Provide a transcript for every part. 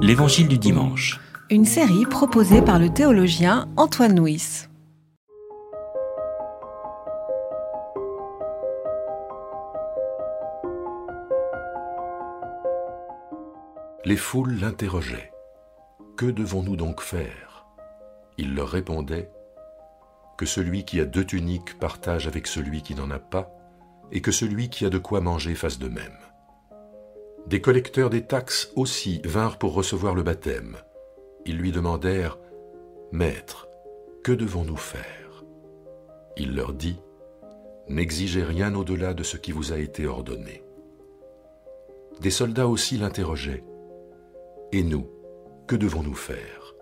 L'Évangile du dimanche. Une série proposée par le théologien Antoine Nuis. Les foules l'interrogeaient. Que devons-nous donc faire? Il leur répondait que celui qui a deux tuniques partage avec celui qui n'en a pas, et que celui qui a de quoi manger fasse de même. Des collecteurs des taxes aussi vinrent pour recevoir le baptême. Ils lui demandèrent Maître, que devons-nous faire? Il leur dit N'exigez rien au-delà de ce qui vous a été ordonné. Des soldats aussi l'interrogeaient Et nous, que devons-nous faire?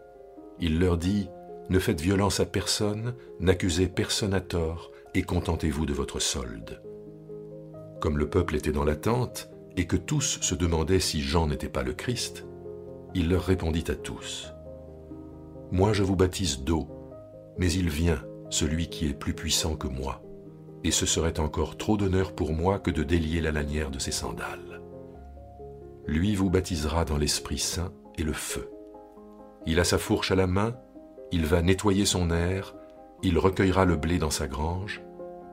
Il leur dit Ne faites violence à personne, n'accusez personne à tort, et contentez-vous de votre solde. Comme le peuple était dans l'attente, et que tous se demandaient si Jean n'était pas le Christ, il leur répondit à tous. Moi je vous baptise d'eau, mais il vient, celui qui est plus puissant que moi, et ce serait encore trop d'honneur pour moi que de délier la lanière de ses sandales. Lui vous baptisera dans l'Esprit Saint et le feu. Il a sa fourche à la main, il va nettoyer son air, il recueillera le blé dans sa grange,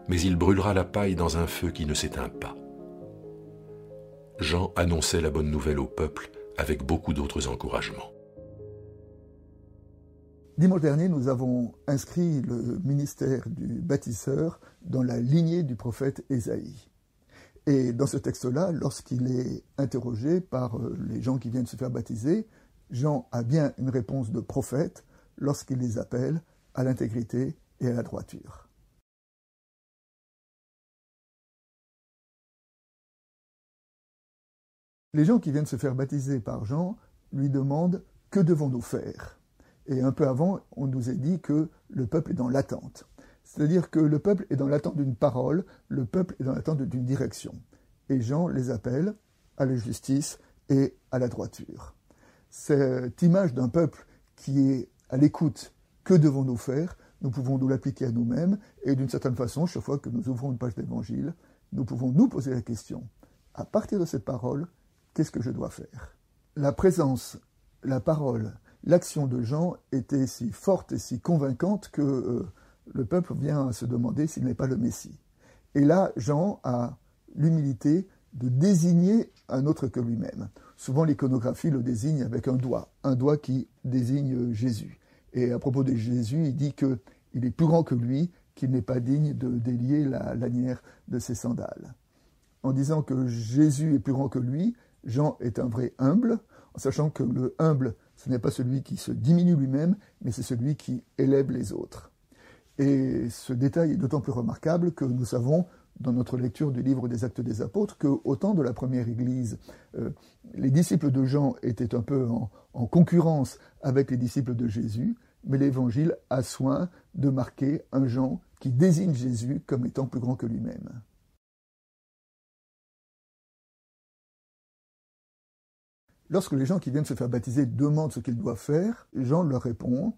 mais il brûlera la paille dans un feu qui ne s'éteint pas. Jean annonçait la bonne nouvelle au peuple avec beaucoup d'autres encouragements. Dimanche dernier, nous avons inscrit le ministère du bâtisseur dans la lignée du prophète Ésaïe. Et dans ce texte-là, lorsqu'il est interrogé par euh, les gens qui viennent se faire baptiser, Jean a bien une réponse de prophète lorsqu'il les appelle à l'intégrité et à la droiture. Les gens qui viennent se faire baptiser par Jean lui demandent que devons-nous faire? Et un peu avant, on nous a dit que le peuple est dans l'attente. C'est-à-dire que le peuple est dans l'attente d'une parole, le peuple est dans l'attente d'une direction. Et Jean les appelle à la justice et à la droiture. Cette image d'un peuple qui est à l'écoute, que devons-nous faire? Nous pouvons nous l'appliquer à nous-mêmes et d'une certaine façon, chaque fois que nous ouvrons une page d'évangile, nous pouvons nous poser la question, à partir de cette parole, qu'est-ce que je dois faire? La présence, la parole, l'action de Jean était si forte et si convaincante que euh, le peuple vient à se demander s'il n'est pas le Messie. Et là, Jean a l'humilité de désigner un autre que lui-même. Souvent, l'iconographie le désigne avec un doigt, un doigt qui désigne Jésus. Et à propos de Jésus, il dit qu'il est plus grand que lui, qu'il n'est pas digne de délier la lanière de ses sandales. En disant que Jésus est plus grand que lui, Jean est un vrai humble, en sachant que le humble, ce n'est pas celui qui se diminue lui-même, mais c'est celui qui élève les autres. Et ce détail est d'autant plus remarquable que nous savons, dans notre lecture du livre des Actes des Apôtres, qu'au temps de la première Église, euh, les disciples de Jean étaient un peu en concurrence avec les disciples de Jésus, mais l'Évangile a soin de marquer un Jean qui désigne Jésus comme étant plus grand que lui-même. Lorsque les gens qui viennent se faire baptiser demandent ce qu'ils doivent faire, Jean leur répond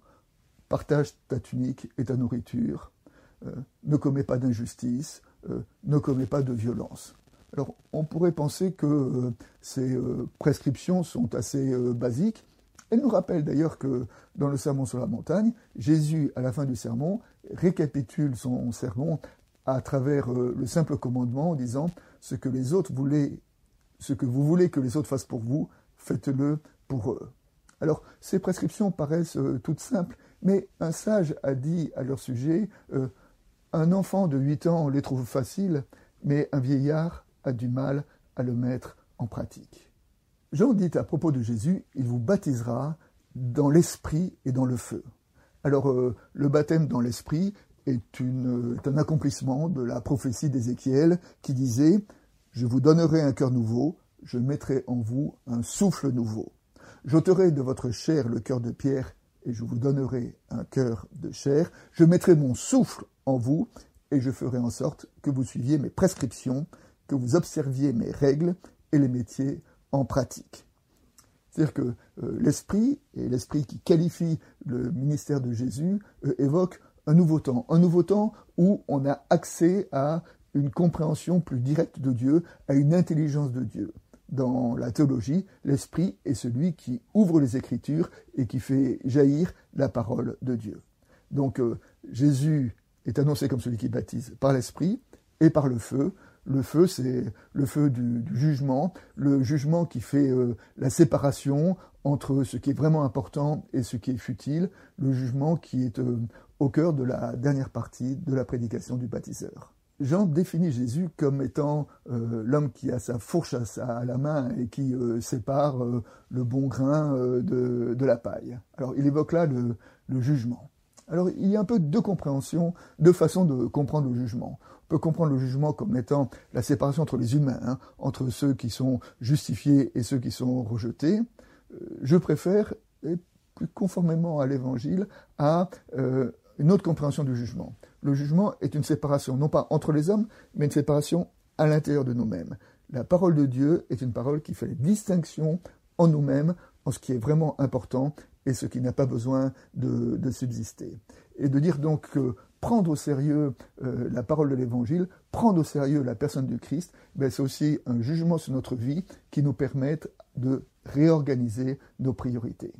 Partage ta tunique et ta nourriture, euh, ne commets pas d'injustice, euh, ne commets pas de violence. Alors, on pourrait penser que euh, ces prescriptions sont assez basiques. Elles nous rappellent d'ailleurs que dans le sermon sur la montagne, Jésus, à la fin du sermon, récapitule son sermon à travers le simple commandement en disant ce que les autres voulaient, ce que vous voulez que les autres fassent pour vous, faites-le pour eux. Alors, ces prescriptions paraissent euh, toutes simples, mais un sage a dit à leur sujet euh, Un enfant de 8 ans les trouve faciles, mais un vieillard a du mal à le mettre en pratique. Jean dit à propos de Jésus Il vous baptisera dans l'esprit et dans le feu. Alors, euh, le baptême dans l'esprit est, est un accomplissement de la prophétie d'Ézéchiel qui disait Je vous donnerai un cœur nouveau, je mettrai en vous un souffle nouveau. J'ôterai de votre chair le cœur de pierre, et je vous donnerai un cœur de chair. Je mettrai mon souffle en vous, et je ferai en sorte que vous suiviez mes prescriptions, que vous observiez mes règles et les mettiez en pratique. C'est-à-dire que euh, l'esprit, et l'esprit qui qualifie le ministère de Jésus, euh, évoque un nouveau temps. Un nouveau temps où on a accès à une compréhension plus directe de Dieu, à une intelligence de Dieu. Dans la théologie, l'Esprit est celui qui ouvre les Écritures et qui fait jaillir la parole de Dieu. Donc euh, Jésus est annoncé comme celui qui baptise par l'Esprit et par le feu. Le feu, c'est le feu du, jugement, le jugement qui fait euh, la séparation entre ce qui est vraiment important et ce qui est futile, le jugement qui est euh, au cœur de la dernière partie de la prédication du baptiseur. Jean définit Jésus comme étant euh, l'homme qui a sa fourche à, la main et qui euh, sépare euh, le bon grain de, la paille. Alors il évoque là le, jugement. Alors il y a un peu deux compréhensions, deux façons de comprendre le jugement. On peut comprendre le jugement comme étant la séparation entre les humains, hein, entre ceux qui sont justifiés et ceux qui sont rejetés. Je préfère, plus conformément à l'Évangile, à une autre compréhension du jugement le jugement est une séparation, non pas entre les hommes, mais une séparation à l'intérieur de nous-mêmes. La parole de Dieu est une parole qui fait la distinction en nous-mêmes, en ce qui est vraiment important et ce qui n'a pas besoin de, subsister. Et de dire donc que prendre au sérieux euh, la parole de l'Évangile, prendre au sérieux la personne du Christ, ben c'est aussi un jugement sur notre vie qui nous permette de réorganiser nos priorités.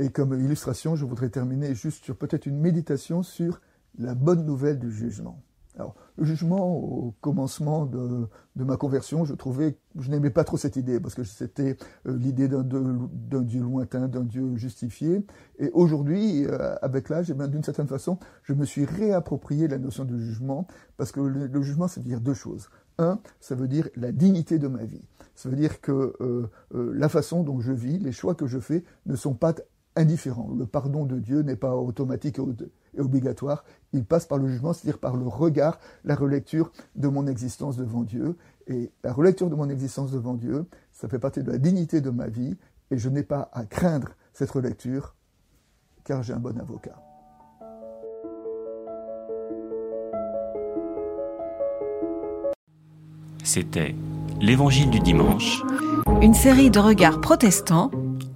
Et comme illustration, je voudrais terminer juste sur peut-être une méditation sur la bonne nouvelle du jugement. Alors, le jugement, au commencement de, ma conversion, je trouvais, je n'aimais pas trop cette idée, parce que c'était euh, l'idée d'un Dieu lointain, d'un Dieu justifié. Et aujourd'hui, euh, avec l'âge, eh d'une certaine façon, je me suis réapproprié la notion de jugement, parce que le, jugement, ça veut dire deux choses. Un, ça veut dire la dignité de ma vie. Ça veut dire que euh, la façon dont je vis, les choix que je fais, ne sont pas indifférent. Le pardon de Dieu n'est pas automatique et obligatoire. Il passe par le jugement, c'est-à-dire par le regard, la relecture de mon existence devant Dieu. Et la relecture de mon existence devant Dieu, ça fait partie de la dignité de ma vie, et je n'ai pas à craindre cette relecture, car j'ai un bon avocat. C'était l'Évangile du dimanche. Une série de regards protestants